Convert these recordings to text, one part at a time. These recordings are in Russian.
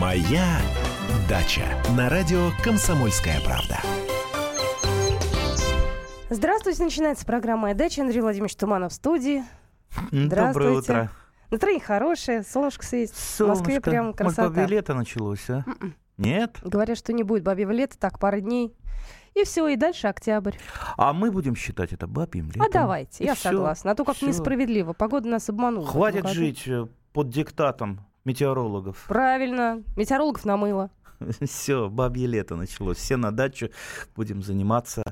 Моя дача на радио Комсомольская правда. Здравствуйте, начинается программа «Моя дача». Андрей Владимирович Туманов в студии. Доброе утро. Настроение хорошее, солнышко светит. В Москве прям красота. Может, бабье лето началось, а? М-м. Нет? Говорят, что не будет бабьего лета, так, пара дней. И все, и дальше октябрь. А мы будем считать это бабьим летом. А давайте, И я всё, согласна. А то как всё. несправедливо. Погода нас обманула. Хватит году. жить э, под диктатом метеорологов. Правильно. Метеорологов намыло. Все, бабье лето началось. Все на дачу будем заниматься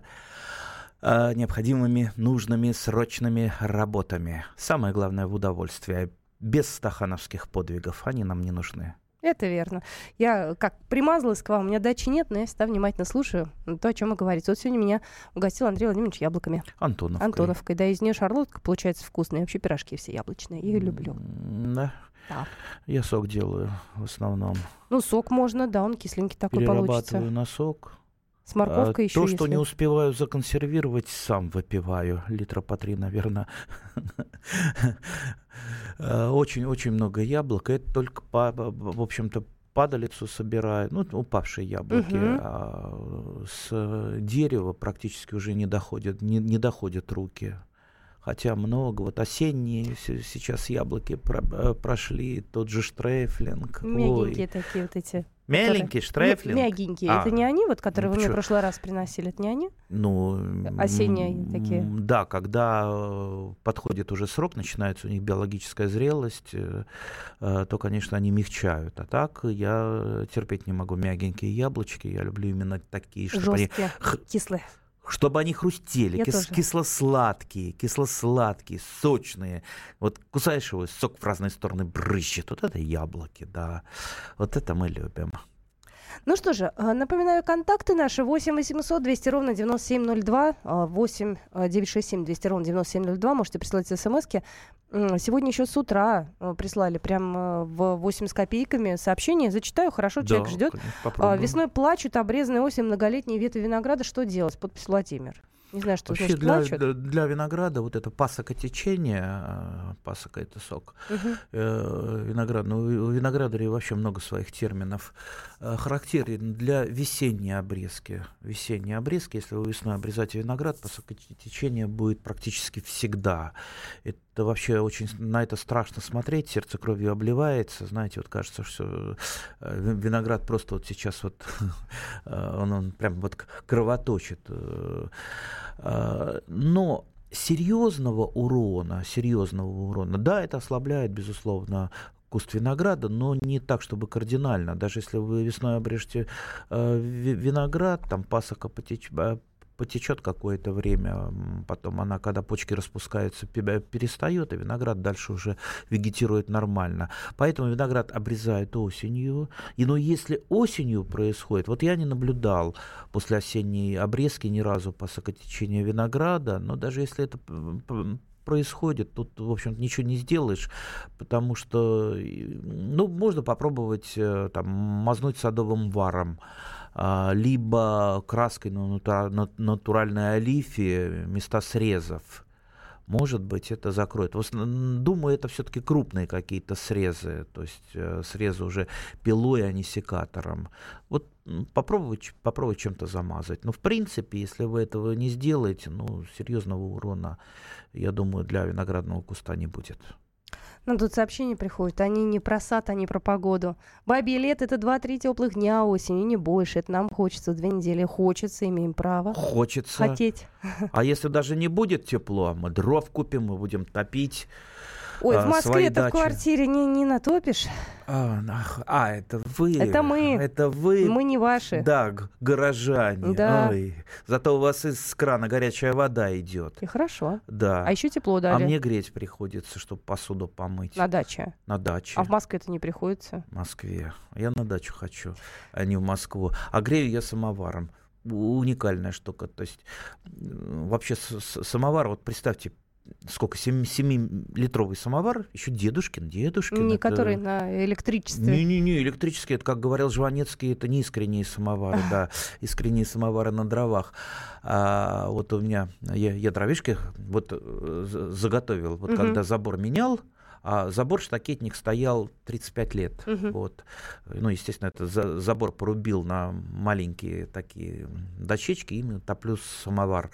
э, необходимыми, нужными, срочными работами. Самое главное в удовольствие. Без стахановских подвигов. Они нам не нужны. Это верно. Я как примазалась к вам, у меня дачи нет, но я всегда внимательно слушаю то, о чем вы говорите. Вот сегодня меня угостил Андрей Владимирович яблоками. Антоновка. Антоновкой. Да, из нее шарлотка получается вкусная. И вообще пирожки все яблочные. Я ее люблю. Да. Да. Я сок делаю в основном. Ну, сок можно, да, он кисленький такой Перерабатываю получится. на сок. С морковкой А, еще То, что если. не успеваю законсервировать, сам выпиваю. Литра по три, наверное. Очень-очень много яблок. Это только, по, в общем-то, падалицу собираю, ну, упавшие яблоки, а с дерева практически уже не доходят, не, не доходят руки. Хотя много, вот осенние се- сейчас яблоки про- э, прошли, тот же штрейфлинг. ой. Мягенькие такие вот эти. Меленький которые- штрейфлинг. Мягенькие. А, Это не они, вот, которые ну, вы мне в прошлый раз приносили? Это не они? Ну, Осенние такие. Да, когда э, подходит уже срок, начинается у них биологическая зрелость, э, то, конечно, они мягчают. А так я терпеть не могу мягенькие яблочки. Я люблю именно такие, чтобы они, Жесткие, х- кислые. Чтобы они хрустели, Я кис- тоже. кисло-сладкие, кисло-сладкие, сочные. Вот кусаешь его, сок в разные стороны брызжет. Вот это яблоки, да. Вот это мы любим. Ну что же, э, напоминаю, контакты наши 8 800 200 ровно 9702, э, 8 э, 967 200 ровно 9702, можете присылать смски. Сегодня еще с утра э, прислали прям э, в 8 с копейками сообщение. Зачитаю, хорошо, человек Да, ждет. конечно, А, попробуем. Весной плачут, обрезанные осень, многолетние ветви винограда. Что делать? Подпись Владимир. Не знаю, что Вообще значит для, плачут. для- винограда вот это пасокотечение, а, пасока это сок, Мгм. э, виноград, ну, у виноградарей вообще много своих терминов, э, характерен для весенней обрезки. Весенней обрезки, если вы весной обрезаете виноград, пасокотечение будет практически всегда. Это вообще очень, на это страшно смотреть, сердце кровью обливается, знаете, вот кажется, что э, ви- виноград просто вот сейчас вот, э, он, он прям вот кровоточит. э, Но серьезного урона, серьезного урона, да, это ослабляет, безусловно, куст винограда, но не так, чтобы кардинально. Даже если вы весной обрежете э, ви- виноград, там пасока потеч- потечет какое-то время, потом она, когда почки распускаются, пе- перестает, и виноград дальше уже вегетирует нормально. Поэтому виноград обрезают осенью. И но если осенью происходит, вот я не наблюдал после осенней обрезки ни разу посокотечения винограда, но даже если это происходит, тут, в общем ничего не сделаешь, потому что, ну, можно попробовать э, там мазнуть садовым варом, либо краской на натура- на натуральной олифе места срезов. Может быть, это закроет. Думаю, это все-таки крупные какие-то срезы, то есть э, срезы уже пилой, а не секатором. Вот попробовать, попробовать чем-то замазать. Но в принципе, если вы этого не сделаете, ну, серьезного урона, я думаю, для виноградного куста не будет. Нам тут сообщения приходят. Они не про сад, они про погоду. Бабье лето — это 2-3 теплых дня осени, не больше. Это нам хочется две недели. Хочется, имеем право. Хочется. Хотеть. А если даже не будет тепло, мы дров купим, мы будем топить. Ой, а, в свои Москве-то в квартире не, не натопишь. А, а, это вы. Это мы. Это вы. Мы не ваши. Да, горожане. Да. Ой. Зато у вас из крана горячая вода идет. И хорошо. Да. А еще тепло А дали мне греть приходится, чтобы посуду помыть на даче. на даче. А в Москве это не приходится. В Москве. Я на дачу хочу, а не в Москву. А грею я самоваром. Уникальная штука. То есть вообще самовар, вот представьте, сколько, 7-литровый самовар, еще дедушкин, дедушкин. Не это- который на электричестве. Не-не-не, электрический, это, как говорил Жванецкий, это не искренние самовары, да, искренние самовары на дровах. А вот у меня, я, я дровишки вот э, заготовил, вот Мгм. когда забор менял, А забор-штакетник стоял 35 лет. Мгм. Вот. Ну, естественно, это за- забор порубил на маленькие такие дощечки, именно топлю самовар.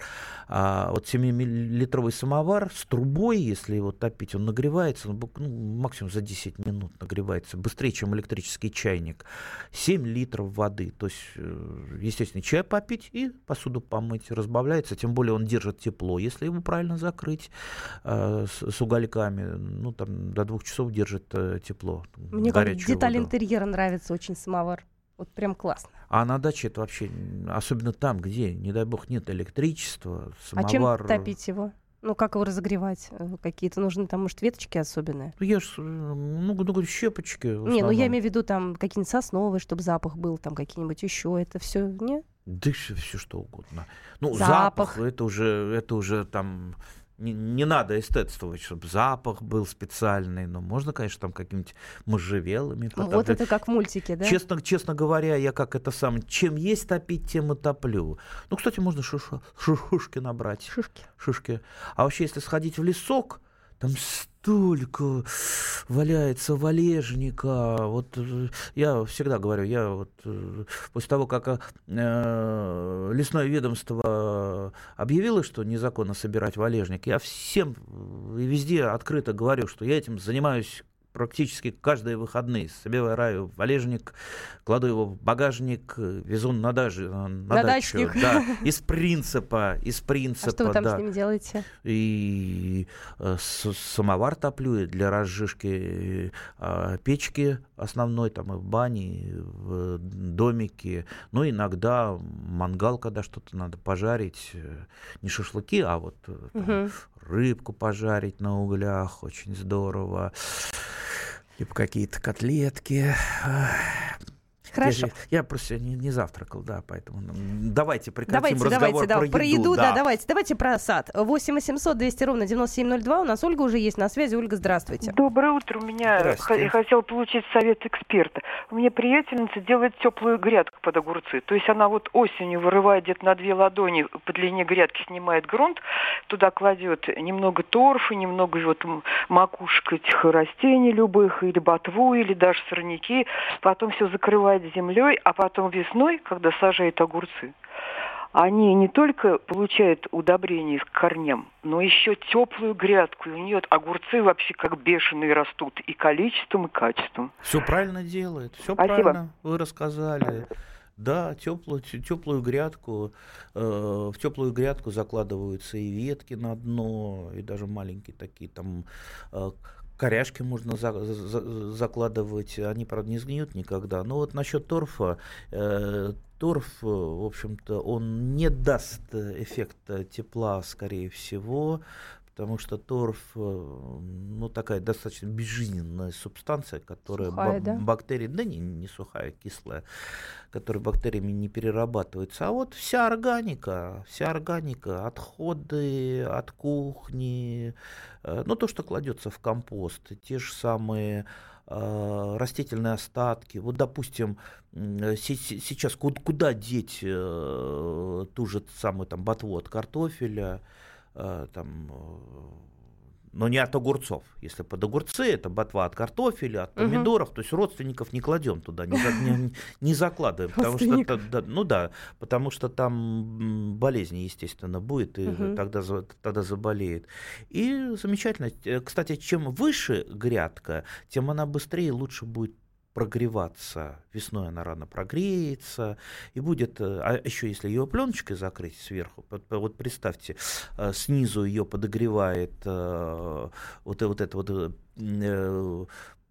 А вот 7-литровый самовар с трубой, если его топить, он нагревается, ну, ну, максимум за 10 минут нагревается, быстрее, чем электрический чайник. 7 литров воды, то есть, э, естественно, чай попить и посуду помыть, разбавляется, тем более он держит тепло, если его правильно закрыть э, с, с угольками, ну, там, до двух часов держит э, тепло. Мне как деталь воду. интерьера нравится очень самовар. Вот прям классно. А на даче это вообще, особенно там, где, не дай бог, нет электричества, А чем самовар... топить его? Ну, как его разогревать? Э, Какие-то нужны там, может, веточки особенные? Ну, я ж, э, ну, ну, щепочки. Не, ну я имею в виду там какие-нибудь сосновые, чтобы запах был, там какие-нибудь еще. Это все не? Да все что угодно. Ну, Запах. запах, это уже, это уже там не, не надо эстетствовать, чтобы запах был специальный. Но можно, конечно, там какими-нибудь можжевелами. Вот это как в мультике, да? Честно, честно говоря, я как это сам, чем есть топить, тем и топлю. Ну, кстати, можно шиша- шишушки набрать. Шишки. шишки. А вообще, если сходить в лесок, там столько валяется валежника. Вот э, я всегда говорю, я вот э, после того, как э, лесное ведомство объявило, что незаконно собирать валежник, я всем э, и везде открыто говорю, что я этим занимаюсь практически каждые выходные. Собираю валежник, кладу его в багажник, э, везу на, дажи, на, На дачу. дачник. Да, из принципа, из А принципа, что вы там да. с ними делаете? И э, с- самовар топлю для разжижки э, печки основной, там и в бане, и в домике. Ну, иногда мангал, когда что-то надо пожарить. э, Не шашлыки, а вот э, там Мгм. рыбку пожарить на углях. Очень здорово. Либо какие-то котлетки. Хорошо. Я, я просто не, не завтракал, да, поэтому м, давайте прекратим Давайте, разговор давайте, да, про еду. да. давайте, давайте про сад. 8 800 200 ровно 9702. У нас Ольга уже есть на связи. Ольга, здравствуйте. Доброе утро. У меня я хотела получить совет эксперта. У меня приятельница делает теплую грядку под огурцы. То есть она вот осенью вырывает где-то на две ладони по длине грядки, снимает грунт, туда кладет немного торфа, немного вот макушек этих растений любых, или ботву, или даже сорняки. Потом все закрывает землей, а потом весной, когда сажает огурцы, они не только получают удобрение к корням, но еще теплую грядку. И у нее огурцы вообще как бешеные растут и количеством, и качеством. Все правильно делает, все Спасибо. правильно вы рассказали. Да, теплую, теплую грядку, э, в теплую грядку закладываются и ветки на дно, и даже маленькие такие там э, коряшки можно за- за- закладывать, они, правда, не сгниют никогда. Но вот насчет торфа, э, торф, э, в общем-то, он не даст э, эффекта тепла, скорее всего, потому что торф, э, ну, такая достаточно безжизненная субстанция, которая Сухая, ба- да? бактерии, да не, не сухая, кислая, которая бактериями не перерабатывается. А вот вся органика, вся органика, отходы от кухни, э, ну, то, что кладется в компост, те же самые э, растительные остатки. Вот, допустим, сейчас ку- куда деть ту же самую там ботву от картофеля, там, э, но не от огурцов. Если под огурцы, это ботва от картофеля, от помидоров, то есть родственников не кладем туда, не, за- не- не закладываем, потому что, да, ну да, потому что там болезни, естественно, будет, и Мгм. тогда, тогда заболеет. И замечательно. Э, Кстати, чем выше грядка, тем она быстрее и лучше будет прогреваться. Весной она рано прогреется и будет, э, а еще если ее пленочкой закрыть сверху, вот представьте, э, снизу ее подогревает э, вот, вот это вот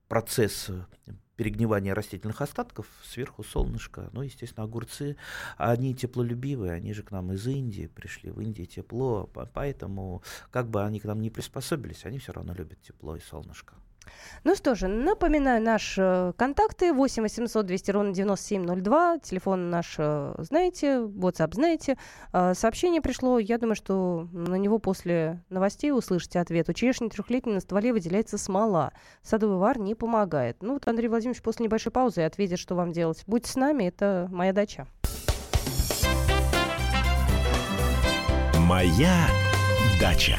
процесс перегнивания растительных остатков, сверху солнышко, ну, естественно, огурцы, они теплолюбивые, они же к нам из Индии пришли, в Индии тепло, по- поэтому как бы они к нам не приспособились, они все равно любят тепло и солнышко. Ну что же, напоминаю наши контакты 8 800 200 ровно 9702. Телефон наш э, знаете, WhatsApp знаете. Э, Сообщение пришло, я думаю, что на него после новостей услышите ответ. У черешни трехлетней на стволе выделяется смола. Садовый вар не помогает. Ну вот Андрей Владимирович после небольшой паузы ответит, что вам делать. Будьте с нами, это моя дача. Моя дача.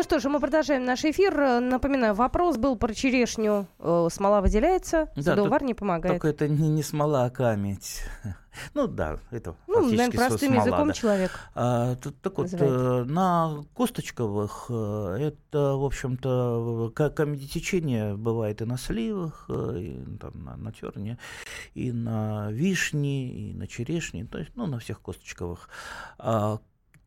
Ну что же, мы продолжаем наш эфир. Напоминаю, вопрос был про черешню. Э, смола выделяется, да, садовар не помогает. Только это не, не смола, а камень. Ну да, это ну, наверное, простым смола, языком да. человек. А, так, так вот, э, на косточковых э, это, в общем-то, камедитечение бывает и на сливах, и там, на, на терне, и на вишне, и на черешне, то есть, ну, на всех косточковых. А,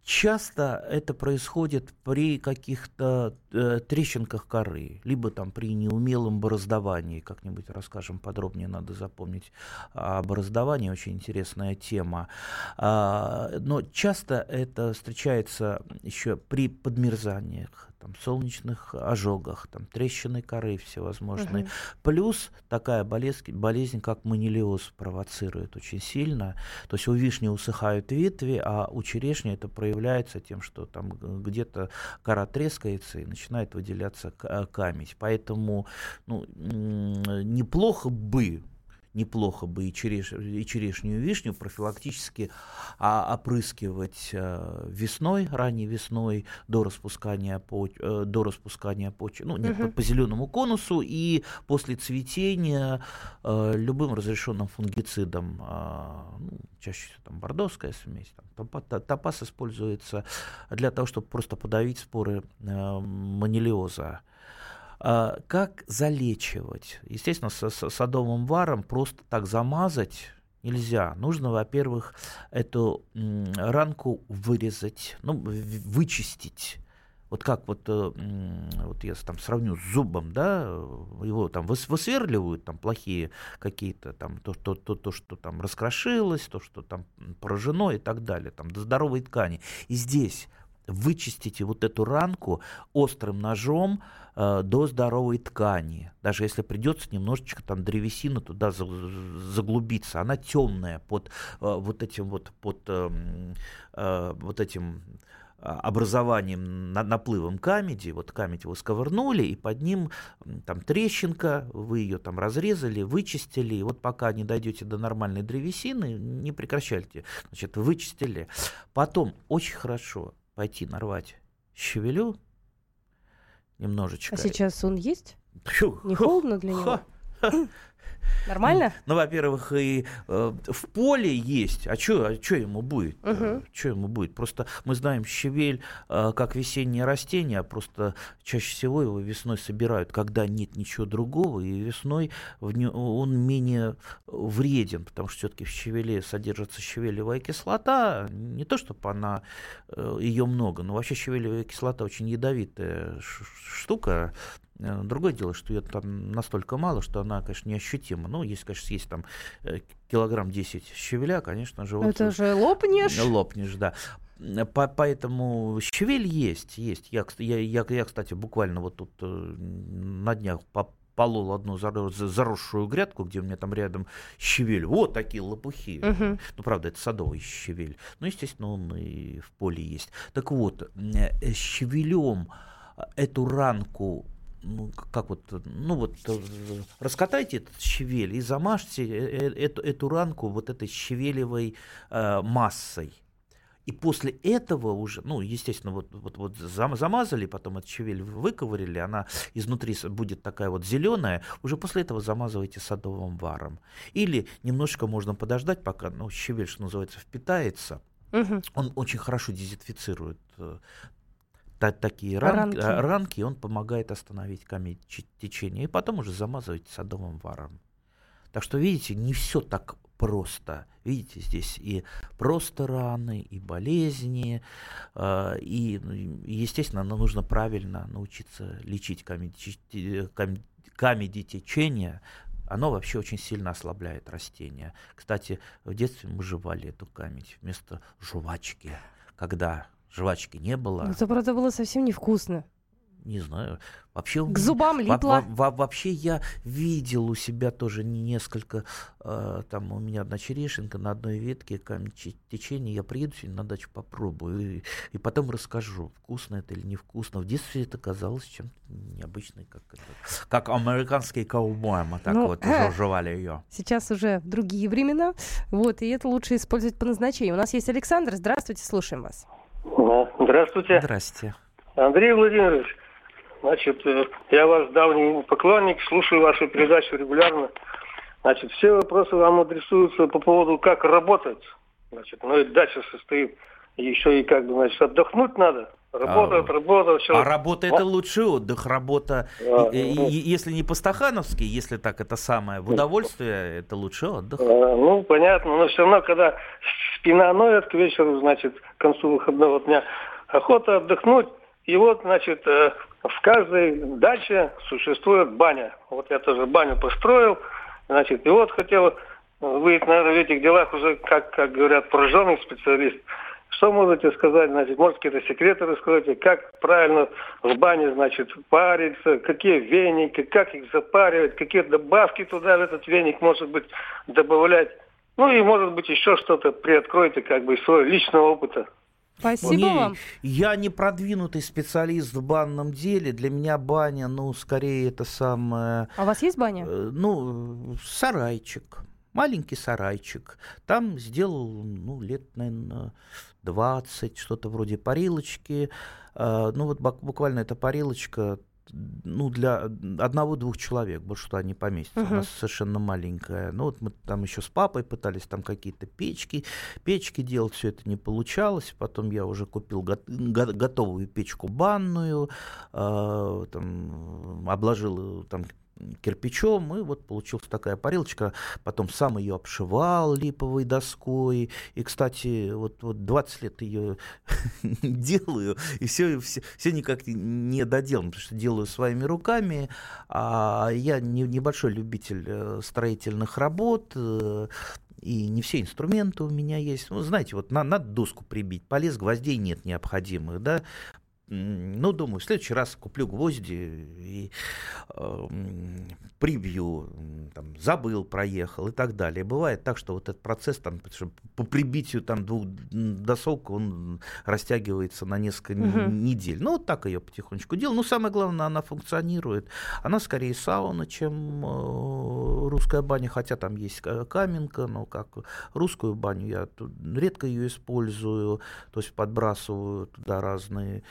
Часто это происходит при каких-то э, трещинках коры, либо там при неумелом бороздовании, как-нибудь расскажем подробнее, надо запомнить о бороздовании, очень интересная тема. А, но часто это встречается еще при подмерзаниях, там, солнечных ожогах, там, трещины коры всевозможные. Угу. Плюс такая болезнь, болезнь, как манилиоз, провоцирует очень сильно. То есть у вишни усыхают ветви, а у черешни это проявляется тем, что там где-то кора трескается и начинает выделяться камень. Поэтому ну, неплохо бы неплохо бы и, череш, и черешню, и вишню профилактически а, опрыскивать а, весной, ранней весной, до распускания, поч, а, до распускания почек, ну, нет, угу. по, по зеленому конусу, и после цветения а, любым разрешенным фунгицидом, а, ну, чаще всего там бордовская смесь, там, топаз используется для того, чтобы просто подавить споры а, манилиоза. А, как залечивать? Естественно, с, садовым варом просто так замазать нельзя. Нужно, во-первых, эту ранку вырезать, ну, вычистить. Вот как вот, э, вот я там сравню с зубом, да, его там высверливают, там плохие какие-то, там то, то, то, то, что там раскрошилось, то, что там поражено и так далее, там до здоровой ткани. И здесь вычистите вот эту ранку острым ножом э, до здоровой ткани. Даже если придется немножечко там древесина туда заглубиться, она темная под э, вот этим вот под э, э, вот этим образованием, наплывом камеди, вот камедь вы сковырнули, и под ним там трещинка, вы ее там разрезали, вычистили, и вот пока не дойдете до нормальной древесины, не прекращайте, значит, вычистили. Потом очень хорошо пойти нарвать щавелю немножечко. А сейчас он есть? Фу, Не холодно для него? Нормально? Ну, во-первых, и э, в поле есть. А что а чё ему будет? Угу. Э, что ему будет? Просто мы знаем щавель э, как весеннее растение, а просто чаще всего его весной собирают, когда нет ничего другого, и весной в не, он менее вреден, потому что все-таки в щавеле содержится щавелевая кислота. Не то, чтобы она э, ее много, но вообще щавелевая кислота очень ядовитая штука. Э, другое дело, что ее там настолько мало, что она, конечно, неощутима. Ну, если, конечно, съесть там э, килограмм 10 щавеля, конечно же... Это же лопнешь? Лопнешь, да. По поэтому щавель есть, есть. Я, я, я, я, кстати, буквально вот тут э, на днях по полол одну заросшую грядку, где у меня там рядом щавель. Вот такие лопухи. Uh-huh. Ну, правда, это садовый щавель. Ну, естественно, он и в поле есть. Так вот, щавелем эту ранку ну, как вот, ну вот, э, раскатайте этот щавель и замажьте э, э, эту, эту ранку вот этой щавелевой э, массой. И после этого уже, ну, естественно, вот, вот, вот замазали, потом эту щавель выковырили, она изнутри будет такая вот зеленая, уже после этого замазывайте садовым варом. Или немножечко можно подождать, пока, ну, щавель, что называется, впитается, Угу. Он очень хорошо дезинфицирует такие ранки, ранки. ранки, он помогает остановить камень течения, и потом уже замазывать садовым варом. Так что, видите, не все так просто. Видите, здесь и просто раны, и болезни, э, и, естественно, нужно правильно научиться лечить камеди течения, оно вообще очень сильно ослабляет растения. Кстати, в детстве мы жевали эту камедь вместо жвачки, когда жвачки не было. Это, правда, было совсем невкусно. не знаю. Вообще, К зубам липло. Во, во, вообще я видел у себя тоже несколько, э, там у меня одна черешенка на одной ветке, камень течения, я приеду сегодня на дачу, попробую, и, и потом расскажу, вкусно это или невкусно. В детстве это казалось чем-то необычным, как, как американские ковбои, мы так ну, вот э, жевали ее. Сейчас уже другие времена, вот, и это лучше использовать по назначению. У нас есть Александр, здравствуйте, слушаем вас. Здравствуйте. Здравствуйте. Андрей Владимирович, значит, э, я ваш давний поклонник, слушаю вашу передачу регулярно. Значит, все вопросы вам адресуются по поводу, как работать. Значит, ну и дача состоит. еще и как бы, значит, отдохнуть надо. Работа, а, работа, все. А работа это лучший отдых. Работа, а, и, ну, если не по-стахановски, если так это самое, в удовольствие, это лучший отдых. А, ну, понятно, но все равно, когда спина ноет к вечеру, значит, к концу выходного дня, охота отдохнуть, и вот, значит, э, в каждой даче существует баня. Вот я тоже баню построил, значит, и вот хотел, вы, наверное, в этих делах уже, как, как говорят, пораженный специалист. Что можете сказать, значит, может, какие-то секреты раскроете, как правильно в бане, значит, париться, какие веники, как их запаривать, какие добавки туда в этот веник, может быть, добавлять. Ну и, может быть, еще что-то приоткройте, как бы, из своего личного опыта. Спасибо не, вам. Я не продвинутый специалист в банном деле. Для меня баня, ну, скорее это самое... А у вас есть баня? Э, ну, сарайчик. Маленький сарайчик. Там сделал, ну, лет, наверное, 20, что-то вроде парилочки. Э, ну, вот буквально эта парилочка ну, для одного-двух человек, больше что они поместятся. Uh-huh. У нас совершенно маленькая. Ну, вот мы там еще с папой пытались там какие-то печки, печки делать, все это не получалось. Потом я уже купил го- го- готовую печку банную, э, там, обложил там кирпичом, и вот получилась такая парилочка. Потом сам ее обшивал липовой доской. И, кстати, вот, вот 20 лет ее делаю, и все, все, все никак не доделано, потому что делаю своими руками. А я не, небольшой любитель э, строительных работ, э, и не все инструменты у меня есть. Ну, знаете, вот на, надо доску прибить, полез, гвоздей нет необходимых, да, ну, думаю, в следующий раз куплю гвозди и э, прибью, там, забыл, проехал и так далее. Бывает так, что вот этот процесс там, по прибитию там, двух досок, он растягивается на несколько угу. недель. Ну, вот так ее потихонечку делал. Но самое главное, она функционирует. Она скорее сауна, чем э, русская баня, хотя там есть каменка, но как русскую баню я редко ее использую, то есть подбрасываю туда разные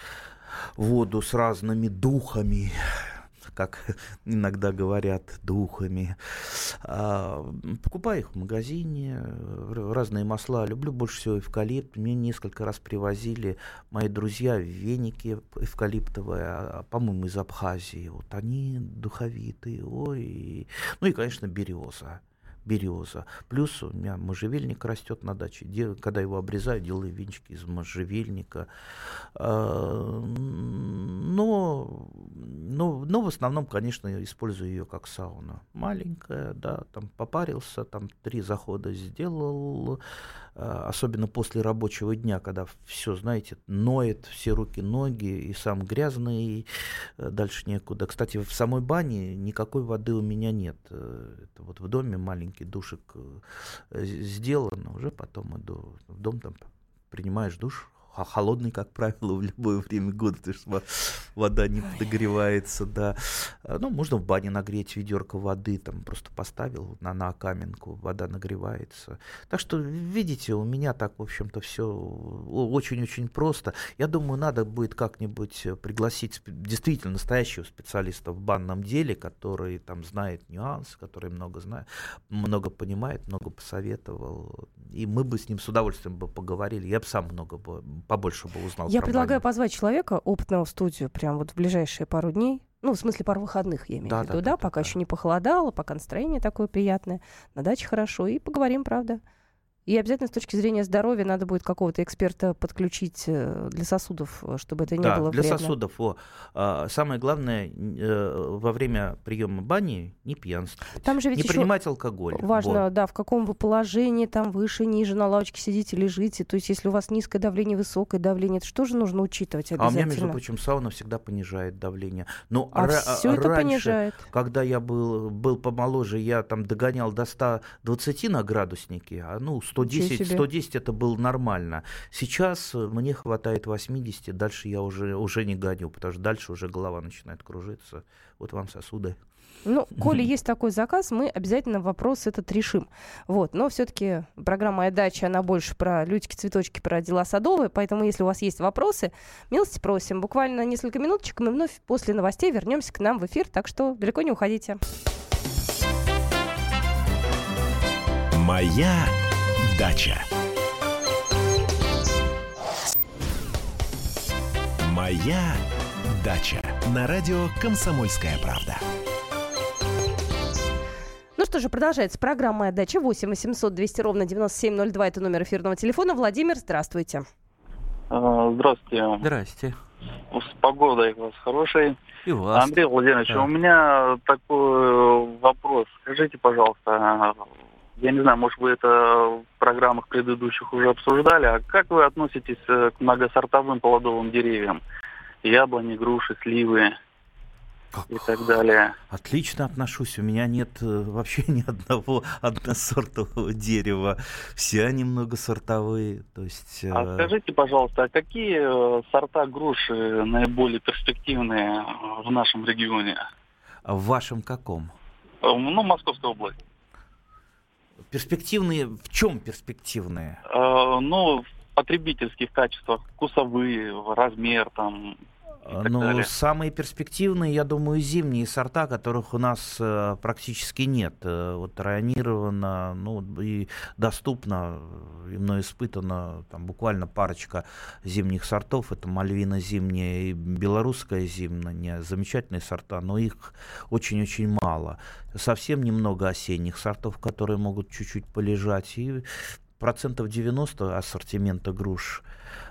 воду с разными духами, как иногда говорят, духами. А, покупаю их в магазине, разные масла. Люблю больше всего эвкалипт. Мне несколько раз привозили мои друзья веники эвкалиптовые, а, по-моему, из Абхазии. Вот они духовитые. Ой. Ну и, конечно, береза береза. Плюс у меня можжевельник растет на даче. Дел, когда его обрезаю, делаю венчики из можжевельника. А, но, но, но в основном, конечно, использую ее как сауна. Маленькая, да, там попарился, там три захода сделал. А, особенно после рабочего дня, когда все, знаете, ноет, все руки, ноги, и сам грязный, и э, дальше некуда. Кстати, в самой бане никакой воды у меня нет. Э, это вот в доме маленький душик э, сделан, уже потом иду в дом, там принимаешь душ, а холодный, как правило, в любое время года, потому что вода не подогревается, да. А, ну, можно в бане нагреть ведерко воды, там просто поставил на, на каменку, вода нагревается. Так что, видите, у меня так, в общем-то, все очень-очень просто. Я думаю, надо будет как-нибудь пригласить действительно настоящего специалиста в банном деле, который там знает нюансы, который много знает, много понимает, много посоветовал. И мы бы с ним с удовольствием бы поговорили. Я бы сам много бы побольше бы узнал. Я предлагаю баню. позвать человека опытного в студию прямо вот в ближайшие пару дней. Ну, в смысле, пару выходных, я имею да, в виду, да, да, да, пока да. еще не похолодало, пока настроение такое приятное, на даче хорошо, и поговорим, правда. И обязательно с точки зрения здоровья надо будет какого-то эксперта подключить э, для сосудов, э, чтобы это не да, было для вредно. сосудов. О, а, самое главное, э, во время приема бани не пьянствовать. Там же ведь не принимать алкоголь. Важно, Вот. да, в каком вы положении, там выше, ниже, на лавочке сидите, лежите. То есть, если у вас низкое давление, высокое давление, это что же нужно учитывать А у меня, обязательно? между прочим, сауна всегда понижает давление. Но А ра- все это раньше, понижает. когда я был, был помоложе, я там догонял до 120 на градуснике, а ну 110, себе. 110 это было нормально. Сейчас э, мне хватает 80, дальше я уже, уже не гоню, потому что дальше уже голова начинает кружиться. Вот вам сосуды. Ну, коли есть такой заказ, мы обязательно вопрос этот решим. Вот. Но все-таки программа «Моя дача», она больше про лютики, цветочки, про дела садовые. Поэтому, если у вас есть вопросы, милости просим. Буквально несколько минуточек, и мы вновь после новостей вернемся к нам в эфир. Так что далеко не уходите. Моя дача. Моя дача. На радио «Комсомольская правда». Ну что же, продолжается программа «Моя дача». 8 800 200 ровно 9702. Это номер эфирного телефона. Владимир, здравствуйте. А, Здравствуйте. Здрасте. С погодой у вас хорошей. И вас. Андрей Владимирович, Да. у меня такой вопрос. Скажите, пожалуйста, я не знаю, может, вы это в программах предыдущих уже обсуждали, а как вы относитесь э, к многосортовым плодовым деревьям? Яблони, груши, сливы Как и так далее. Отлично отношусь. У меня нет э, вообще ни одного односортового дерева. Все они многосортовые. То есть, А э, скажите, пожалуйста, а какие сорта груши наиболее перспективные в нашем регионе? а в вашем каком? Ну, Московской области. Перспективные, в чем перспективные? Э, Ну, в потребительских качествах, вкусовые, размер там. А, Ну, далее. самые перспективные, я думаю, зимние сорта, которых у нас э, практически нет. Э, вот районировано, ну, и доступно, э, и мной испытано там буквально парочка зимних сортов. Это мальвина зимняя и белорусская зимняя. Замечательные сорта, но их очень-очень мало. Совсем немного осенних сортов, которые могут чуть-чуть полежать. И процентов 90 ассортимента груш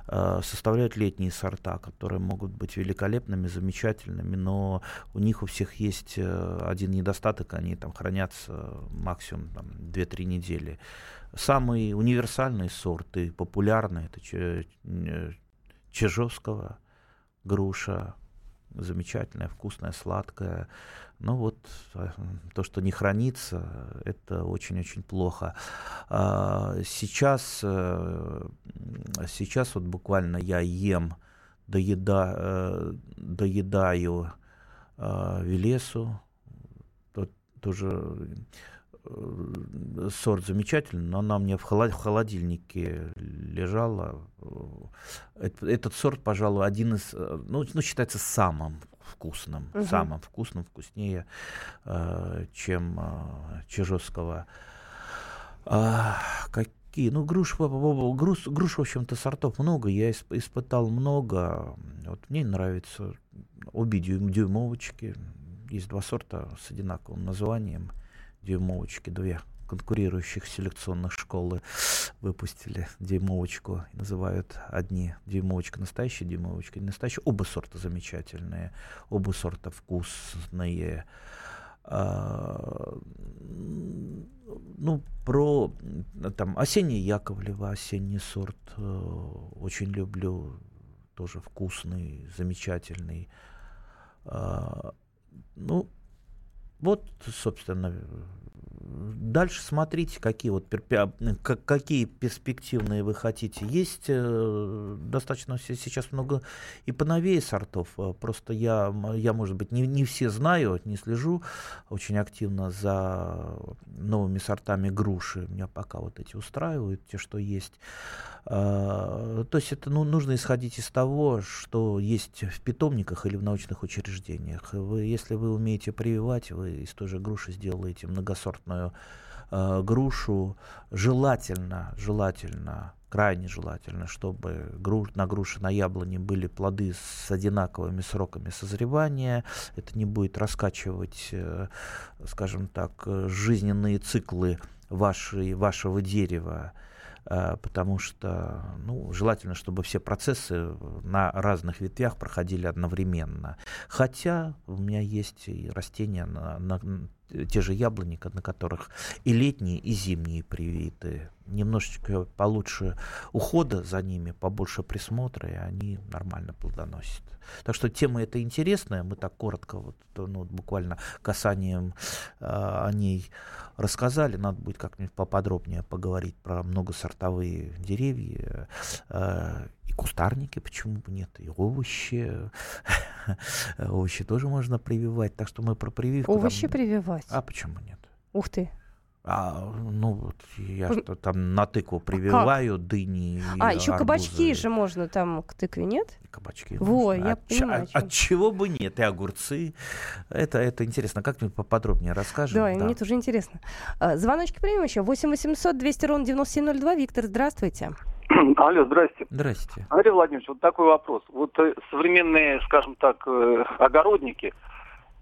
э, составляют летние сорта, которые могут быть великолепными, замечательными, но у них у всех есть э, один недостаток, они там хранятся максимум там, 2-3 недели. Самый универсальный сорт и популярный это э, Чижовского груша, замечательная, вкусная, сладкая. Ну вот э, то, что не хранится, это очень-очень плохо. А, Сейчас, э, сейчас вот буквально я ем, доеда, э, доедаю э, Велесу, тоже э, сорт замечательный, но она у меня в холо- в холодильнике лежала. Эт- Этот сорт, пожалуй, один из, ну, ну, считается самым вкусным, Мгм. самым вкусным, вкуснее, э, чем э, Чижовского. А, какие? Ну, груш, груш, груш, в общем-то, сортов много. Я исп- испытал много. Вот мне нравятся обе дюйм- дюймовочки. Есть два сорта с одинаковым названием. Дюймовочки, две конкурирующих селекционных школы выпустили дюймовочку. Называют одни дюймовочка настоящая, дюймовочка не настоящая. Оба сорта замечательные. Оба сорта вкусные. А, ну, про там осенний Яковлева, осенний сорт э, очень люблю, тоже вкусный, замечательный. А, ну, вот, собственно, дальше смотрите, какие вот какие перспективные вы хотите. Есть э, достаточно се- сейчас много и поновее сортов. Э, Просто я, я может быть, не, не все знаю, не слежу очень активно за новыми сортами груши. Меня пока вот эти устраивают, те, что есть. А, То есть это ну, нужно исходить из того, что есть в питомниках или в научных учреждениях. Вы, если вы умеете прививать, вы из той же груши сделаете многосортную э, грушу. Желательно, желательно, крайне желательно, чтобы гру- на груши, на яблоне были плоды с одинаковыми сроками созревания. Это не будет раскачивать, э, скажем так, э, жизненные циклы вашей, вашего дерева. э, потому что ну, желательно, чтобы все процессы на разных ветвях проходили одновременно. Хотя у меня есть и растения на, на те же яблони, на которых и летние, и зимние привиты. Немножечко получше ухода за ними, побольше присмотра, и они нормально плодоносят. Так что тема эта интересная, мы так коротко, вот, ну, буквально касанием э, о ней рассказали. Надо будет как-нибудь поподробнее поговорить про многосортовые деревья э, и кустарники, почему бы нет, и овощи. овощи тоже можно прививать, так что мы про прививку... Овощи там... прививать? А почему нет? Ух ты. А, ну вот я что там на тыкву прививаю, как? дыни. А, еще кабачки же можно там к тыкве, нет? Кабачки. Во, я от, понимаю. От, от чего бы нет, и огурцы. Это, это интересно. Как-нибудь поподробнее расскажем. Да, да, мне тоже интересно. А, звоночки примем еще. 8 800 200 ровно 9702. Виктор, здравствуйте. Алло, здрасте. Здрасте. Андрей Владимирович, вот такой вопрос. Вот э, современные, скажем так, э, огородники,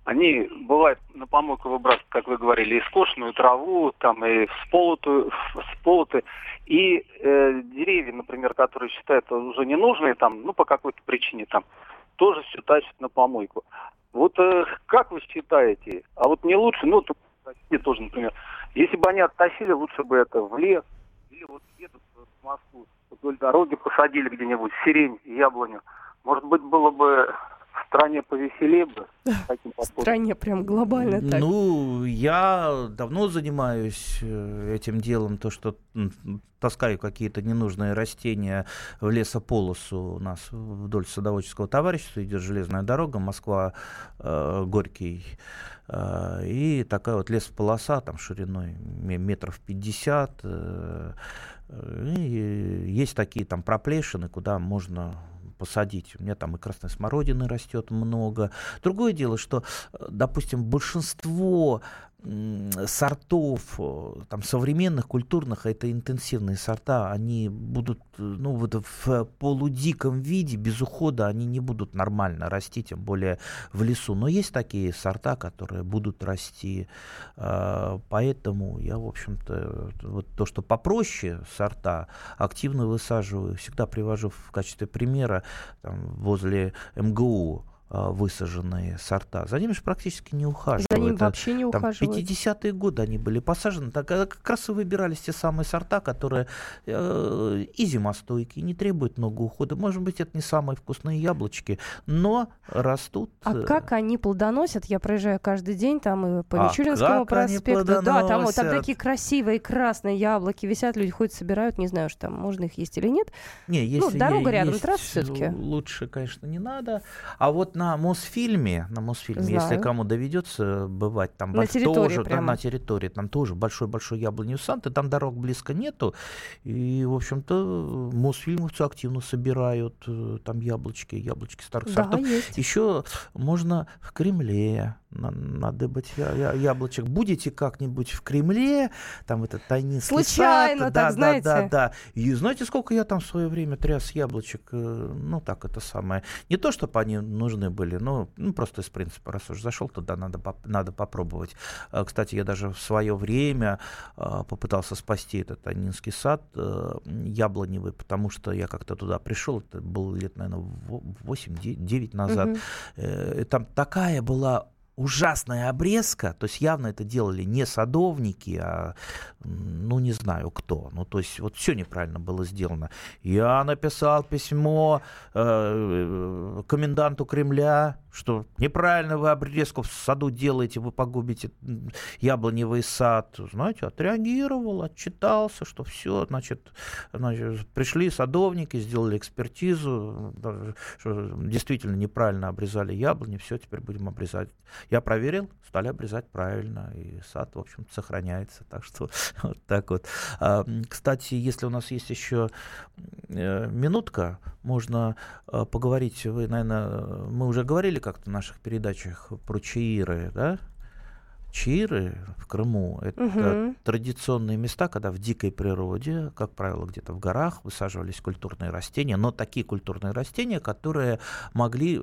они бывают на помойку выбрасывают, как вы говорили, и скошенную траву, там и всполотую, всполоты. И э, деревья, например, которые считают уже ненужные, там, ну, по какой-то причине там, тоже все тащат на помойку. Вот э, как вы считаете, а вот не лучше, ну, тут тоже, например, если бы они оттащили, лучше бы это в лес, или вот где-то в Москву, вдоль дороги посадили где-нибудь сирень, яблоню. Может быть, было бы в стране повеселее бы. В стране прям глобально так. Ну, я давно занимаюсь э, этим делом, то, что таскаю какие-то ненужные растения в лесополосу у нас вдоль садоводческого товарищества, идет железная дорога, Москва, э, Горький, э, и такая вот лесополоса, там шириной метров 50, э, и есть такие там проплешины, куда можно посадить. У меня там и красной смородины растет много. Другое дело, что, э, допустим, большинство сортов э, там современных культурных это интенсивные сорта они будут э, ну вот в полудиком виде без ухода они не будут нормально расти тем более в лесу. Но есть такие сорта которые будут расти поэтому я в общем-то вот то что попроще сорта активно высаживаю всегда привожу в качестве примера там, возле МГУ высаженные сорта. За ними же практически не ухаживают. За ними вообще не ухаживают. 50-е годы они были посажены. Так, э, как раз и выбирались те самые сорта, которые э, и зимостойкие, не требуют много ухода. Может быть, это не самые вкусные яблочки, но растут. А э, как они плодоносят? Я проезжаю каждый день там и по а Мичуринскому проспекту. Да, там, вот, там такие красивые красные яблоки висят, люди ходят, собирают. Не знаю, что там можно их есть или нет. Не, если ну, дорога рядом, трасса все-таки. Лучше, конечно, не надо. А вот на Мосфильме, на Мосфильме, Знаю. если кому доведется бывать, там на тоже, прямо. на территории, там тоже большой-большой яблонью санты, там дорог близко нету, и, в общем-то, Мосфильмовцы активно собирают э, там яблочки, яблочки старых да, сортов. Есть. Еще можно в Кремле надыбать яблочек. Будете как-нибудь в Кремле, там этот тайнинский Случайно, сад. так, да, знаете. Да, да, да. И знаете, сколько я там в свое время тряс яблочек? Э, ну, так, это самое. Не то, чтобы они нужны были, но ну, просто из принципа, раз уж зашел туда, надо, надо попробовать. Э, кстати, я даже в свое время э, попытался спасти этот тайнинский сад яблоневый, потому что я как-то туда пришел, это было лет, наверное, 8-9 назад. Угу. Там такая была ужасная обрезка, то есть явно это делали не садовники, а, ну, не знаю кто. Ну, то есть вот все неправильно было сделано. Я написал письмо э, коменданту Кремля, что неправильно вы обрезку в саду делаете, вы погубите яблоневый сад. Знаете, отреагировал, отчитался, что все, значит, значит пришли садовники, сделали экспертизу, что действительно неправильно обрезали яблони, все, теперь будем обрезать я проверил, стали обрезать правильно, и сад, в общем сохраняется. Так что вот так вот. А, кстати, если у нас есть еще э, минутка, можно э, поговорить. Вы, наверное, мы уже говорили как-то в наших передачах про чаиры, да? Чиры в Крыму это угу. традиционные места, когда в дикой природе, как правило, где-то в горах высаживались культурные растения, но такие культурные растения, которые могли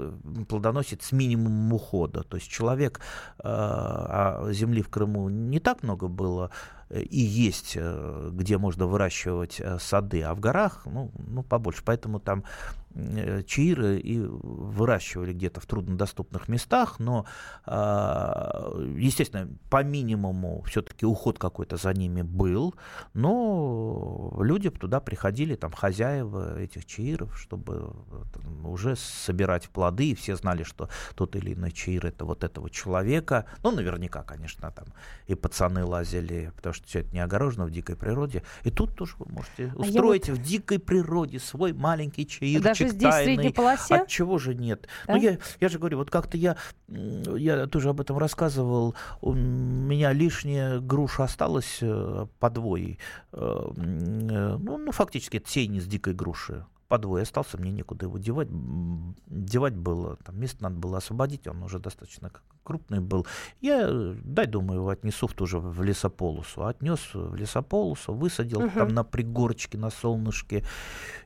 плодоносить с минимумом ухода. То есть человек, э, а земли в Крыму не так много было, и есть, где можно выращивать сады, а в горах, ну, ну побольше. Поэтому там Э, чаиры и выращивали где-то в труднодоступных местах, но, а, естественно, по минимуму все-таки уход какой-то за ними был, но люди туда приходили, там, хозяева этих чаиров, чтобы уже собирать плоды, и все знали, что тот или иной чаир это вот этого человека, ну, наверняка, конечно, там и пацаны лазили, потому что все это не огорожено в дикой природе, и тут тоже вы можете устроить а вот... в дикой природе свой маленький чаирчик, Даже здесь, тайный. в средней полосе? От чего же нет? Да? Ну, я, я же говорю, вот как-то я, я тоже об этом рассказывал, у меня лишняя груша осталась э, подвой. Э, э, ну, ну, фактически это сеянец дикой груши подвой остался, мне некуда его девать. Девать было, там место надо было освободить, он уже достаточно крупный был. Я, дай, думаю, его отнесу в ту же в лесополосу. Отнес в лесополосу, высадил угу. там на пригорочке, на солнышке.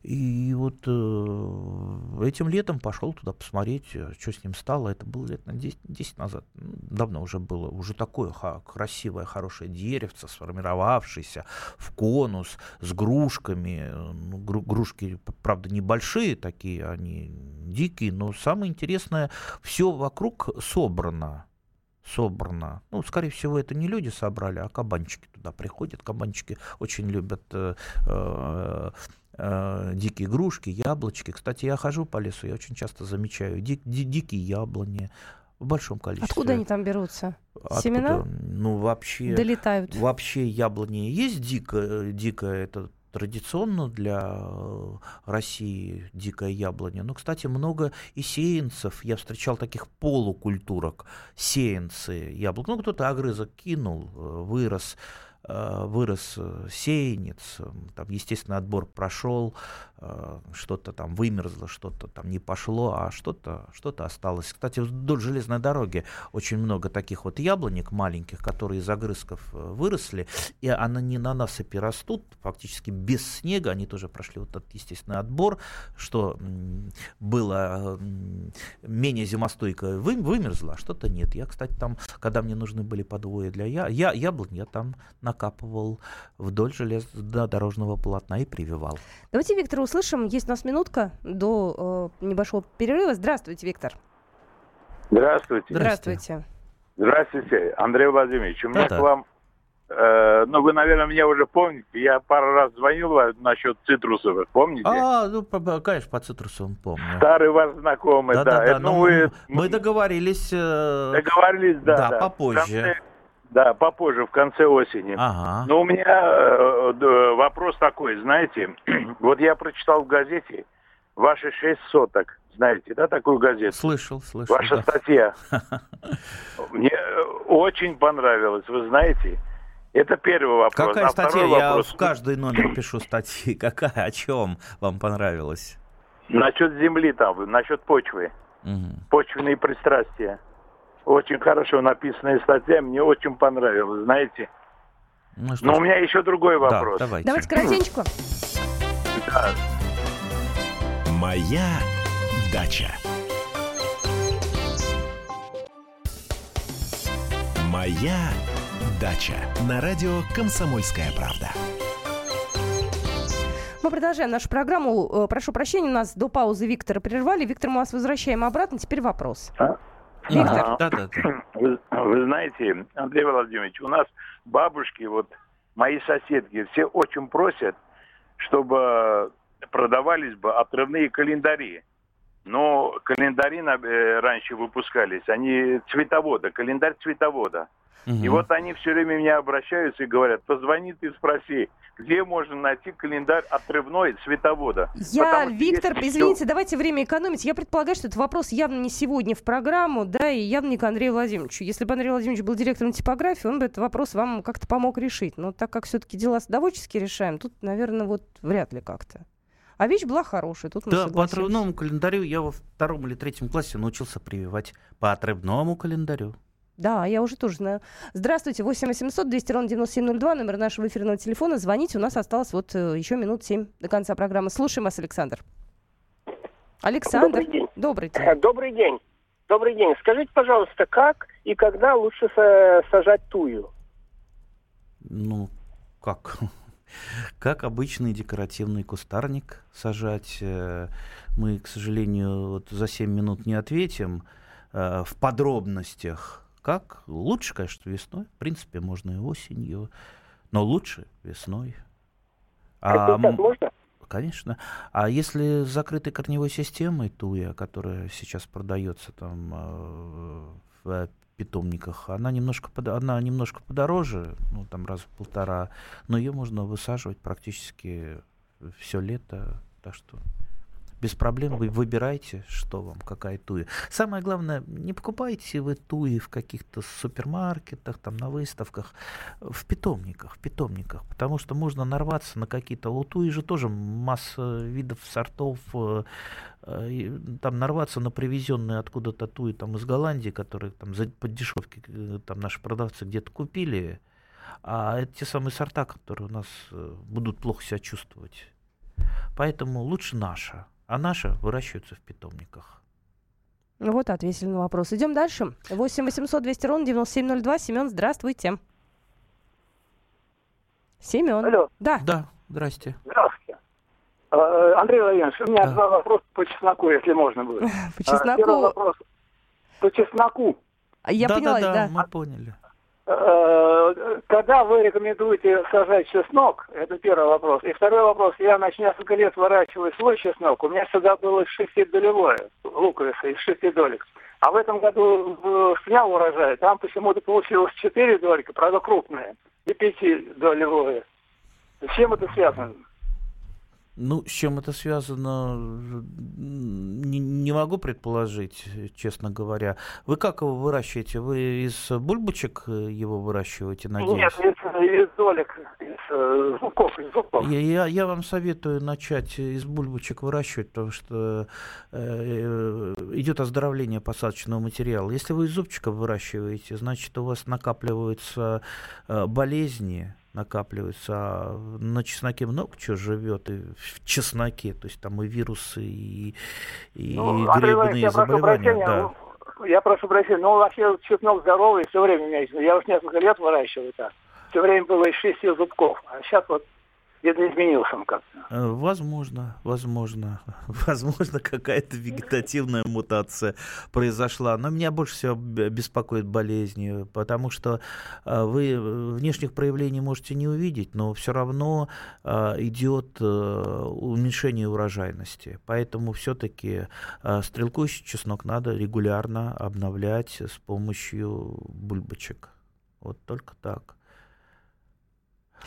И вот э, этим летом пошел туда посмотреть, э, что с ним стало. Это было лет на 10, 10 назад. Давно уже было. Уже такое ха, красивое, хорошее деревце, сформировавшееся в конус, с грушками. Ну, гру, грушки, правда, небольшие такие, они дикие, но самое интересное, все вокруг собрано собрано. Ну, скорее всего, это не люди собрали, а кабанчики туда приходят. Кабанчики очень любят э, э, э, дикие игрушки, яблочки. Кстати, я хожу по лесу, я очень часто замечаю дик, ди, дикие яблони в большом количестве. Откуда они там берутся? Откуда? Семена? Ну, вообще... Долетают. Вообще яблони есть дикая, дикая это традиционно для э, России дикая яблоня. Но, кстати, много и сеянцев. Я встречал таких полукультурок. Сеянцы яблок. Ну, кто-то огрызок кинул, э, вырос э, вырос сеянец, там, естественно, отбор прошел, что-то там вымерзло, что-то там не пошло, а что-то что осталось. Кстати, вдоль железной дороги очень много таких вот яблонек маленьких, которые из огрызков э, выросли, и они на насыпи растут, фактически без снега, они тоже прошли вот этот естественный отбор, что было менее зимостойко вы, вымерзло, а что-то нет. Я, кстати, там, когда мне нужны были подвои для я, я, яблонь, я там накапывал вдоль железнодорожного полотна и прививал. Давайте, Виктор, услышим. Есть у нас минутка до э, небольшого перерыва. Здравствуйте, Виктор. Здравствуйте. Здравствуйте. Здравствуйте, Андрей Владимирович. У меня да, к вам, э, ну вы, наверное, меня уже помните, я пару раз звонил вам насчет цитрусовых, помните? А, ну, конечно, по цитрусовым помню. Старый ваш знакомый, да. Да, да, да. Ну, вы, мы договорились... Э, договорились, да. Да, да. попозже. Да, попозже, в конце осени. Ага. Но у меня э, вопрос такой, знаете, вот я прочитал в газете ваши шесть соток. Знаете, да, такую газету? Слышал, слышал. Ваша да. статья. Мне очень понравилось, вы знаете. Это первый вопрос. Какая а статья? Я вопрос... в каждый номер пишу статьи. Какая? О чем вам понравилось? Насчет земли там, насчет почвы. Угу. Почвенные пристрастия. Очень хорошо написанная статья, мне очень понравилась, знаете. Ну, Но у меня еще другой вопрос. Да, давайте. Давайте коротенько. Да. Моя дача. Моя дача. На радио «Комсомольская правда». Мы продолжаем нашу программу. Э, прошу прощения, у нас до паузы Виктора прервали. Виктор, мы вас возвращаем обратно. Теперь вопрос. А? Виктор. Да, да, да. Вы, вы знаете, Андрей Владимирович, у нас бабушки, вот мои соседки, все очень просят, чтобы продавались бы отрывные календари. Но календари э, раньше выпускались, они цветовода, календарь цветовода. Угу. И вот они все время меня обращаются и говорят, позвони ты спроси, где можно найти календарь отрывной цветовода. Я, Виктор, извините, все... давайте время экономить. Я предполагаю, что этот вопрос явно не сегодня в программу, да, и явно не к Андрею Владимировичу. Если бы Андрей Владимирович был директором типографии, он бы этот вопрос вам как-то помог решить. Но так как все-таки дела садоводчески решаем, тут, наверное, вот вряд ли как-то. А вещь была хорошая, тут Да, по отрывному календарю я во втором или третьем классе научился прививать по отрывному календарю. Да, я уже тоже знаю. Здравствуйте, 8 800 200 ровно 9702, номер нашего эфирного телефона. Звоните, у нас осталось вот э, еще минут 7 до конца программы. Слушаем вас, Александр. Александр, добрый день. Добрый день. Э, добрый день. Добрый день. Скажите, пожалуйста, как и когда лучше сажать тую? Ну, как? Как обычный декоративный кустарник сажать. Э, мы, к сожалению, вот за 7 минут не ответим в подробностях. Как? Лучше, конечно, весной. В принципе, можно и осенью. Но лучше весной. А, можно? Конечно. А если с закрытой корневой системой туя, которая сейчас продается там э, в питомниках, она немножко, под, она немножко подороже, ну там раз в полтора, но ее можно высаживать практически все лето, так что без проблем вы выбираете, что вам, какая туя. Самое главное, не покупайте вы туи в каких-то супермаркетах, там на выставках, в питомниках, в питомниках, потому что можно нарваться на какие-то, у туи же тоже масса видов сортов, э, э, там нарваться на привезенные откуда-то туи там из Голландии, которые там за, под дешевки э, там наши продавцы где-то купили, а это те самые сорта, которые у нас будут плохо себя чувствовать. Поэтому лучше наша а наши выращиваются в питомниках. Ну вот, ответили на вопрос. Идем дальше. 8 800 200 ровно 9702. Семен, здравствуйте. Семен. Алло. Да. Да, здрасте. Здравствуйте. А, Андрей Владимирович, у меня да. два вопроса по чесноку, если можно будет. По чесноку? Первый вопрос. По чесноку. Я да, поняла, да. да. Мы поняли. Э, когда вы рекомендуете сажать чеснок, это первый вопрос. И второй вопрос, я значит, несколько лет выращиваю свой чеснок, у меня всегда было шестидолевое, луковица из шести долек. А в этом году снял урожай, там почему-то получилось четыре долька, правда крупные, и пятидолевое. С чем это связано? Ну, с чем это связано, не, не могу предположить, честно говоря. Вы как его выращиваете? Вы из бульбочек его выращиваете, надеюсь? Нет, из, из долек, из э, зубков, из зубков. Я, я, я вам советую начать из бульбочек выращивать, потому что э, идет оздоровление посадочного материала. Если вы из зубчиков выращиваете, значит, у вас накапливаются э, болезни, накапливается. А на чесноке много чего живет, и в чесноке, то есть там и вирусы, и, и ну, грибные я заболевания. Прошу да. Ну, я прошу прощения, но вообще чеснок здоровый, все время у меня есть. Я уже несколько лет выращиваю так. Все время было из шести зубков, а сейчас вот где-то изменился он как-то. Э, возможно, возможно. Возможно, какая-то вегетативная мутация произошла. Но меня больше всего беспокоит болезни, потому что э, вы внешних проявлений можете не увидеть, но все равно э, идет уменьшение урожайности. Поэтому все-таки стрелкующий чеснок надо регулярно обновлять с помощью бульбочек. Вот только так.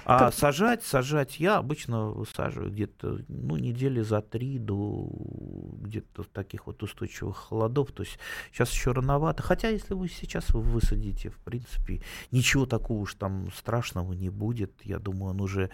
А как... сажать, сажать я обычно высаживаю где-то ну, недели за три до где-то таких вот устойчивых холодов. То есть сейчас еще рановато. Хотя если вы сейчас высадите, в принципе, ничего такого уж там страшного не будет. Я думаю, он уже...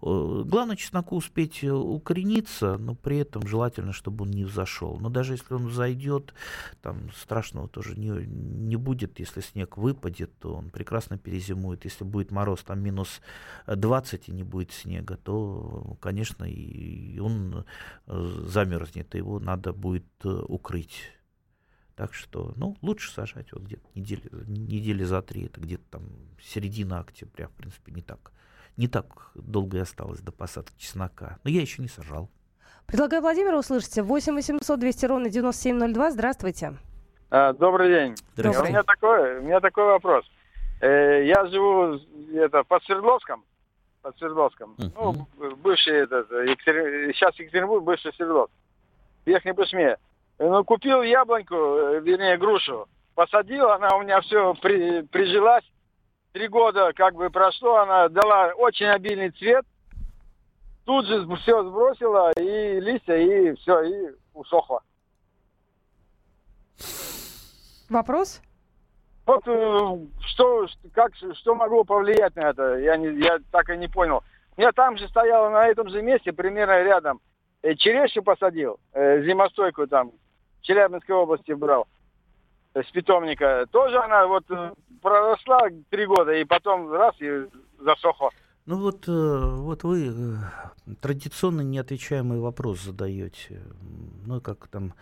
Главное чесноку успеть укорениться, но при этом желательно, чтобы он не взошел. Но даже если он зайдет, там страшного тоже не, не будет. Если снег выпадет, то он прекрасно перезимует. Если будет мороз там минус 20 и не будет снега, то, конечно, и он э, замерзнет, его надо будет э, укрыть. Так что, ну, лучше сажать вот где-то недели, недели за три, это где-то там середина октября, в принципе, не так, не так долго и осталось до посадки чеснока. Но я еще не сажал. Предлагаю Владимира услышать. 8 800 200 ровно 9702. Здравствуйте. А, добрый день. Добрый. У меня такой, у меня такой вопрос. Э, я живу это, под Свердловском, под Свердловском. Uh-huh. Ну, бывший этот, Екатер... сейчас Екатеринбург, бывший Свердловск. Верхний Пусьме. Ну, купил яблоньку, э, вернее, грушу. Посадил, она у меня все при... прижилась. Три года как бы прошло, она дала очень обильный цвет. Тут же все сбросила, и листья, и все, и усохло. Вопрос? Вот э, что, как, что могло повлиять на это, я, не, я так и не понял. Я там же стояла на этом же месте, примерно рядом, э, черешню посадил, э, зимостойку там, в Челябинской области брал, с питомника. Тоже она вот проросла три года, и потом раз, и засохла. Ну вот, вот вы традиционно неотвечаемый вопрос задаете. Ну, как там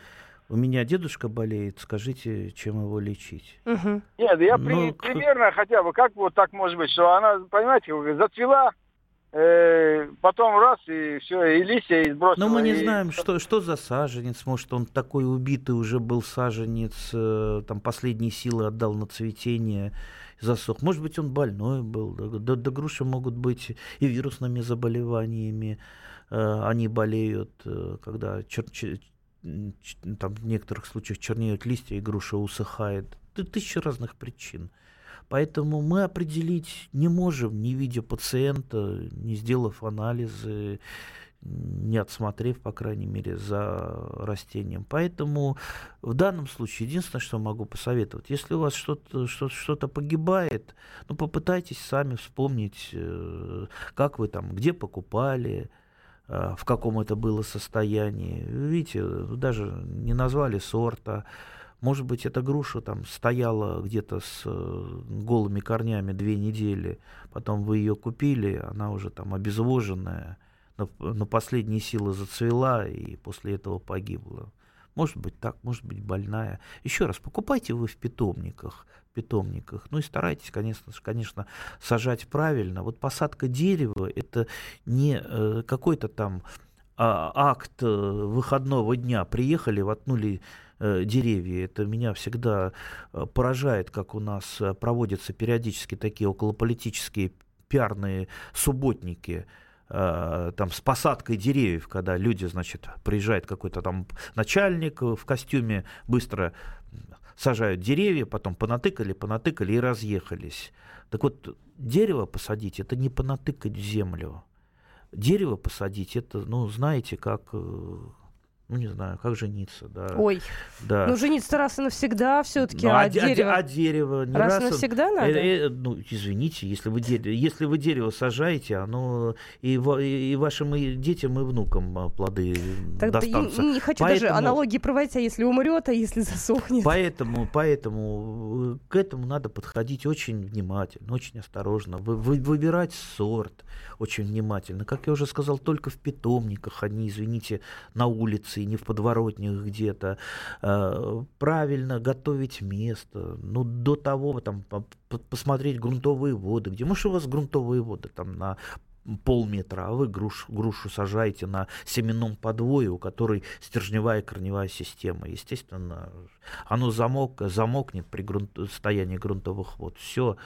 У меня дедушка болеет, скажите, чем его лечить? Мгм. Нет, я Ну, при- примерно хотя бы, как вот так может быть, что она, понимаете, зацвела, э, потом раз, и все, и листья, и сбросила. Но мы не и- знаем, что, что за саженец. Может, он такой убитый уже был саженец, э, там последние силы отдал на цветение, засох. Может быть, он больной был. Да, да- да груши могут быть и вирусными заболеваниями. Э, Они болеют, э, когда чер- там в некоторых случаях чернеют листья, и груша усыхает. Ты- Тысяча разных причин. Поэтому мы определить не можем, не видя пациента, не сделав анализы, не отсмотрев, по крайней мере, за растением. Поэтому в данном случае единственное, что могу посоветовать, если у вас что-то что, что-то погибает, ну попытайтесь сами вспомнить, э, как вы там, где покупали, в каком это было состоянии. Видите, даже не назвали сорта. Может быть, эта груша там стояла где-то с э, голыми корнями две недели, потом вы ее купили, она уже там обезвоженная, на, на последние силы зацвела и после этого погибла. Может быть так, может быть больная. Еще раз, покупайте вы в питомниках, питомниках. Ну и старайтесь, конечно, конечно, сажать правильно. Вот посадка дерева это не э, какой-то там а, акт э, выходного дня. Приехали, воткнули э, деревья. Это меня всегда поражает, как у нас проводятся периодически такие околополитические пиарные субботники там с посадкой деревьев, когда люди, значит, приезжает какой-то там начальник в костюме, быстро сажают деревья, потом понатыкали, понатыкали и разъехались. Так вот, дерево посадить, это не понатыкать в землю. Дерево посадить, это, ну, знаете, как, э, ну, не знаю, как жениться, да. Ой, да. ну жениться раз и навсегда все-таки, Ну, а, а, а де- дерево... а дерево не раз раз и- навсегда надо? Э, э, ну, извините, если вы, дерево, если вы дерево сажаете, оно и, и вашим и детям, и внукам а, плоды Так, достанутся. не, не хочу даже Поэтому- аналогии проводить, а если умрет, а если засохнет. Поэтому, поэтому э, к этому надо подходить очень внимательно, очень осторожно, вы, вы- выбирать сорт очень внимательно. Как я уже сказал, только в питомниках, а не, извините, на улице и не в подворотнях где-то. Э, Правильно готовить место. Ну, до того там по- по- посмотреть грунтовые воды. Где, может, у вас грунтовые воды там на полметра, а вы груш- грушу сажаете на семенном подвое, у которой стержневая корневая система. Естественно, оно замок, замокнет при грунт, состоянии грунтовых вод. Все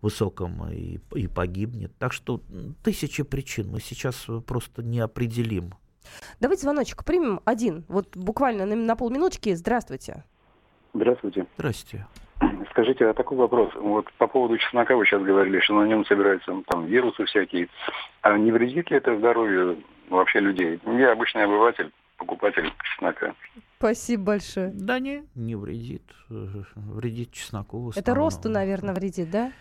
высоком и, и погибнет. Так что тысячи причин мы сейчас просто не определим. Давайте звоночек примем один, вот буквально на, на полминутки. Здравствуйте. Здравствуйте. Здрасте. Скажите, а такой вопрос. Вот по поводу чеснока вы сейчас говорили, что на нем собираются ну, там вирусы всякие. А не вредит ли это здоровью вообще людей? Я обычный обыватель, покупатель чеснока. Спасибо большое. Да не, не вредит. Вредит чесноку. Это росту, наверное, вредит, да?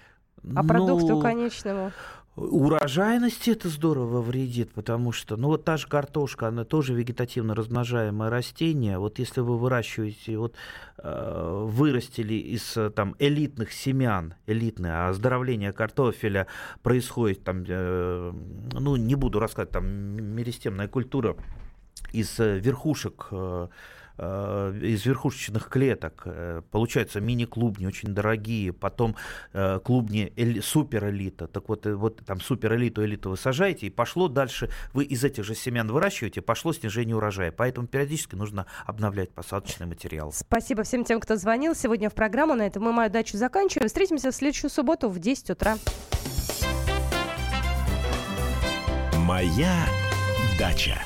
А Ну, продукту конечному? Урожайности это здорово вредит, потому что, ну вот та же картошка, она тоже вегетативно размножаемое растение. Вот если вы выращиваете, вот э, вырастили из э, там элитных семян, элитное, а оздоровление картофеля происходит там, э, ну не буду рассказывать, там меристемная культура из э, верхушек э, из верхушечных клеток э, получаются мини-клубни очень дорогие, потом э, клубни эли- суперэлита, так вот, э, вот там суперэлиту, элиту вы сажаете, и пошло дальше, вы из этих же семян выращиваете, пошло снижение урожая, поэтому периодически нужно обновлять посадочный материал. Спасибо всем тем, кто звонил сегодня в программу. На этом мы мою дачу заканчиваем. Встретимся в следующую субботу в 10 утра. Моя дача.